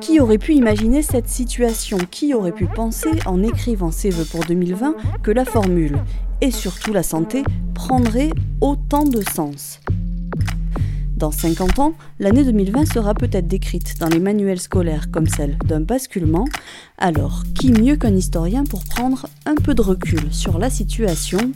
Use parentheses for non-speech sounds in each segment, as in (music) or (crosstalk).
Qui aurait pu imaginer cette situation? Qui aurait pu penser, en écrivant ses vœux pour 2020, que la formule, et surtout la santé, prendrait autant de sens? Dans 50 ans, l'année 2020 sera peut-être décrite dans les manuels scolaires comme celle d'un basculement. Alors, qui mieux qu'un historien pour prendre un peu de recul sur la situation?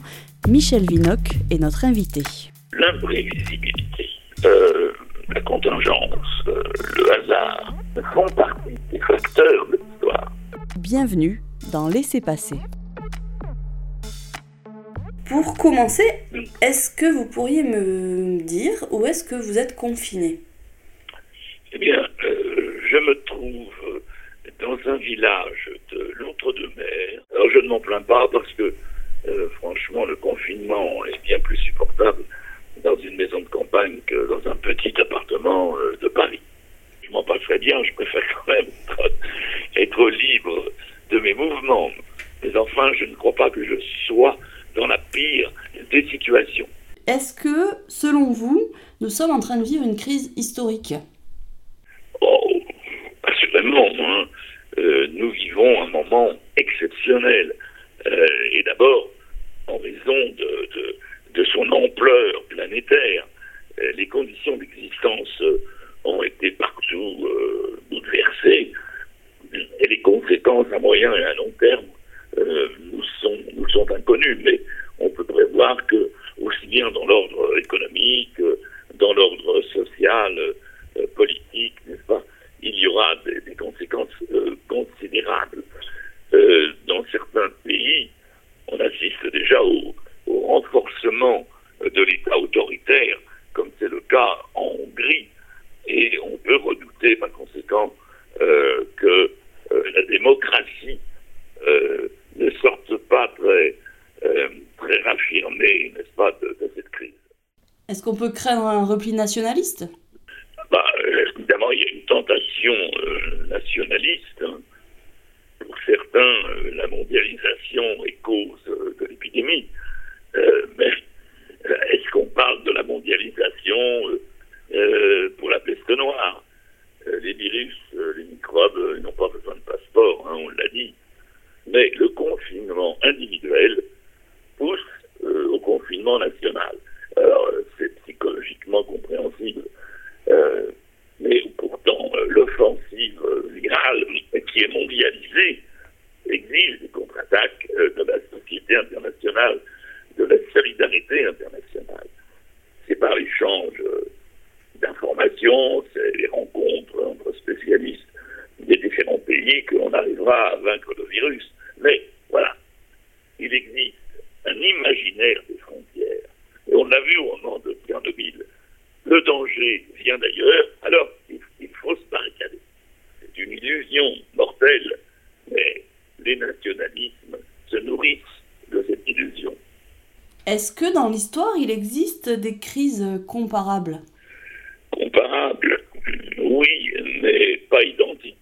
Michel Vinoc est notre invité. L'imprévisibilité, euh, la contingence, euh, le hasard font partie des facteurs de l'histoire. Bienvenue dans Laissez passer. Pour commencer, est-ce que vous pourriez me dire où est-ce que vous êtes confiné? Eh bien, euh, je me trouve dans un village de l'Outre-de-Mer. Alors je ne m'en plains pas parce que euh, franchement le confinement est bien plus supportable dans une maison de campagne que dans un petit appartement euh, de Paris. Je m'en passerais bien, je préfère quand même (laughs) être libre de mes mouvements. Mais enfin, je ne crois pas que je sois dans la pire des situations. Est-ce que, selon vous, nous sommes en train de vivre une crise historique? Oh, assurément. Hein. Euh, nous vivons un moment exceptionnel. Euh, et d'abord, en raison de, de, de, son ampleur planétaire, euh, les conditions d'existence ont été partout bouleversées. Et les conséquences à moyen et à long terme euh, nous, sont, inconnus, mais on peut prévoir que, aussi bien dans l'ordre économique, dans l'ordre social, euh, politique, pas, il y aura des, des conséquences euh, considérables. Euh, dans certains pays, on assiste déjà au, au renforcement de l'État autoritaire, comme c'est le cas en Hongrie, et on peut redouter par conséquent euh, que la démocratie ne sortent pas très, euh, très Est-ce qu'on peut craindre un repli nationaliste bah, Évidemment, il y a une tentation euh, nationaliste. Hein. Pour certains, euh, la mondialisation est cause euh, de l'épidémie. Euh, mais est-ce qu'on parle de la mondialisation pour la peste noire Les virus, les microbes n'ont pas besoin de passeport, hein, on l'a dit mais le confinement individuel pousse euh, au confinement national. Alors, c'est psychologiquement compréhensible. Euh, mais pourtant, euh, l'offensive virale qui est mondialisée exige des contre-attaques de internationale, de la solidarité internationale. C'est par l'échange d'informations, c'est les rencontres entre spécialistes des différents pays que l'on arrivera à vaincre le virus. Mais voilà, il existe un imaginaire des frontières. Et on l'a vu au moment de Tchernobyl. Le danger vient d'ailleurs, alors il, il faut se barricader. C'est une illusion mortelle, mais les nationalismes se nourrissent. Est-ce que dans l'histoire, il existe des crises comparables? Comparables Oui, mais pas identiques.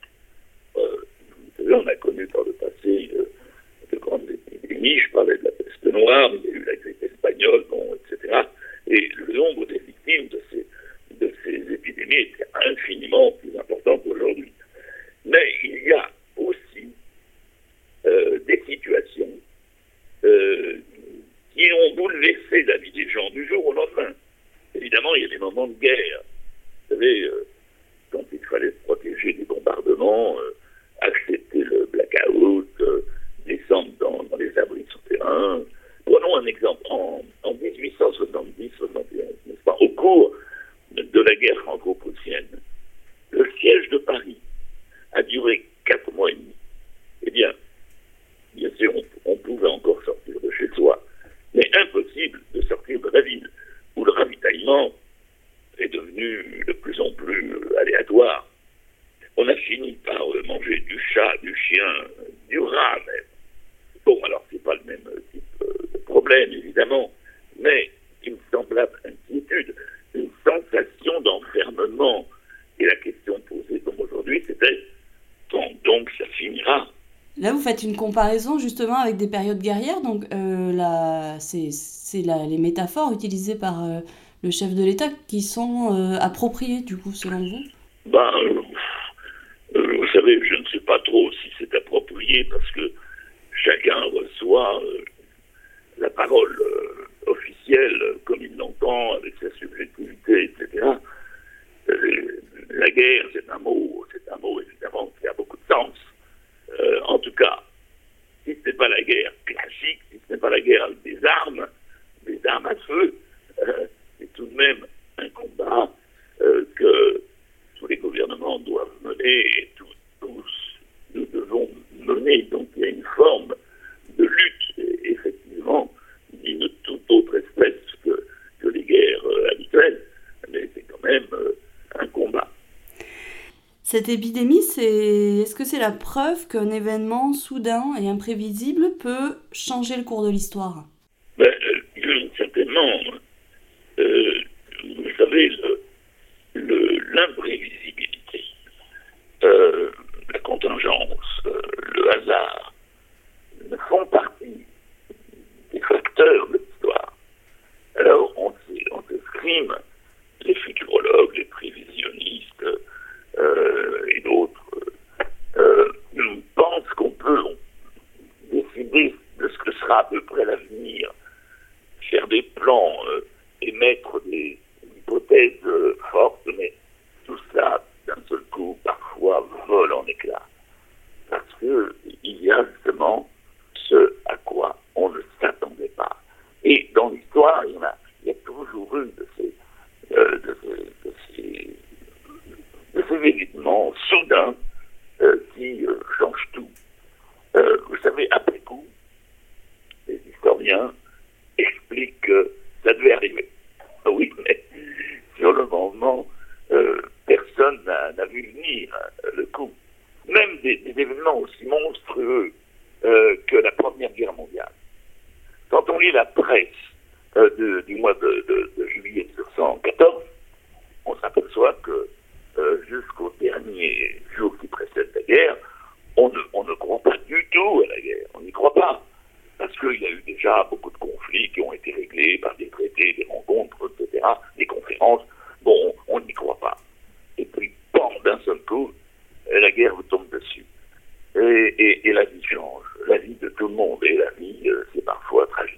Euh, vous savez, on a connu par le passé euh, de grandes épidémies. Je parlais de la peste noire, il y a eu la grippe espagnole, bon, etc. Et le nombre des victimes de ces, de ces épidémies était infiniment plus important qu'aujourd'hui. Mais il y a aussi euh, des situations euh, qui ont bouleversé la vie des gens du jour au lendemain. Évidemment, il y Là, vous faites une comparaison justement avec des périodes guerrières. Donc, euh, c'est, les métaphores utilisées par euh, le chef de l'État qui sont euh, appropriées, du coup, selon vous? Bah, euh, Vous savez, je ne sais pas trop si c'est approprié parce que chacun reçoit Cette épidémie, c'est est-ce que c'est la preuve qu'un événement soudain et imprévisible peut changer le cours de l'histoire? et, la vie change. La vie de tout le monde et la vie, euh, c'est parfois tragique.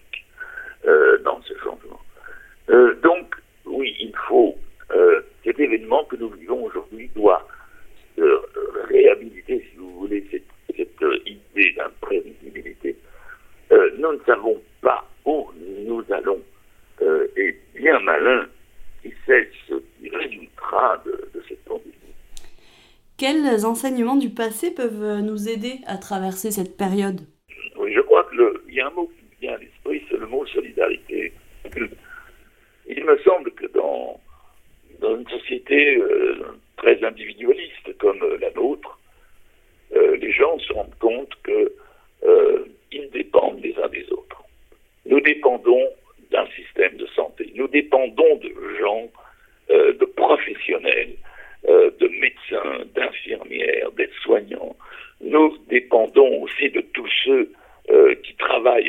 Quels enseignements du passé peuvent nous aider à traverser cette période?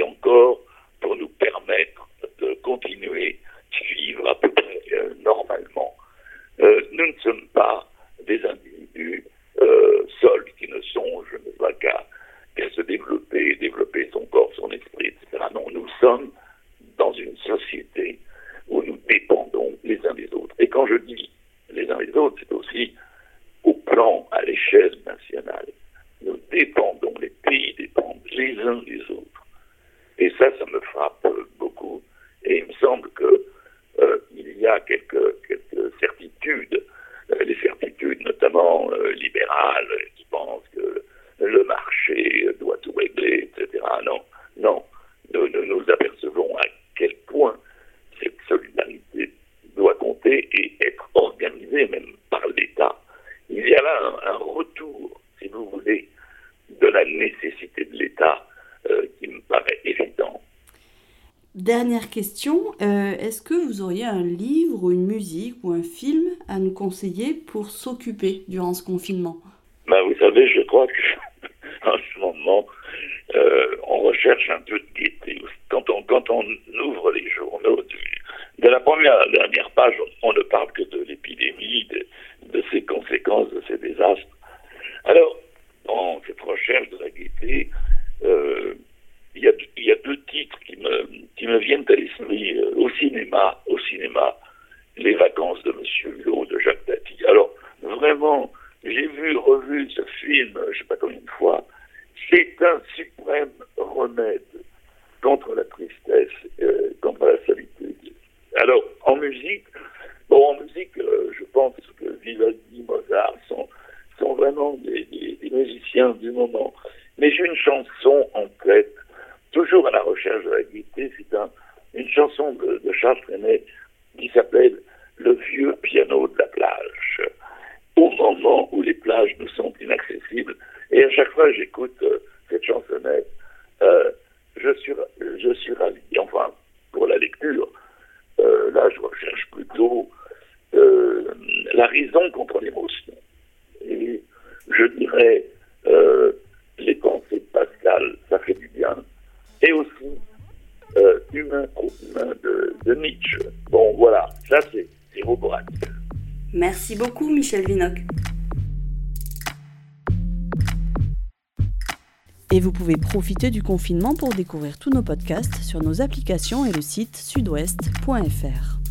encore pour nous permettre de continuer de vivre à peu près euh, normalement. Euh, nous ne sommes pas des individus euh, seuls qui ne songent qu'à se développer, développer son corps, son esprit, etc. Non, nous sommes dans une société où nous dépendons les uns des autres. Et quand je dis les uns des autres, c'est aussi au plan, à l'échelle nationale. Nous dépendons, les pays dépendent les uns des autres. He says something the? dernière question, euh, est-ce que vous auriez un livre ou une musique ou un film à nous conseiller pour s'occuper durant ce confinement? Bah, Vous savez, je crois que (laughs) en ce moment, euh, on recherche un peu de gaieté. Quand on, ouvre les journaux, de la première à la dernière page, on, ne parle que de l'épidémie, de ses conséquences, de ses désastres. Alors, euh, au cinéma. Au cinéma, Les vacances de Monsieur Hulot de Jacques Tati. Alors, vraiment, j'ai vu, revu ce film, je ne sais pas combien de fois. C'est un suprême remède contre la tristesse, euh, contre la solitude. Alors, en musique, bon, en musique, euh, je pense que Vivaldi, Mozart sont, sont vraiment des, musiciens du moment. Mais j'ai une chanson en tête, toujours à la recherche de la gaieté, c'est un, une chanson de, de Charles Trenet qui s'appelle Le vieux piano de la plage. Au moment où les plages nous sont inaccessibles, et à chaque fois j'écoute euh, cette chansonnette, euh, je suis, je suis ravi. Enfin, pour la lecture, euh, là, je recherche plutôt euh, la raison contre l'émotion. Et je dirais euh, les pensées de Pascal, ça fait du bien. Et aussi Humain de, de, Nietzsche. Bon, voilà, ça c'est. Merci beaucoup, Michel Vinoc. Et vous pouvez profiter du confinement pour découvrir tous nos podcasts sur nos applications et le site sudouest.fr.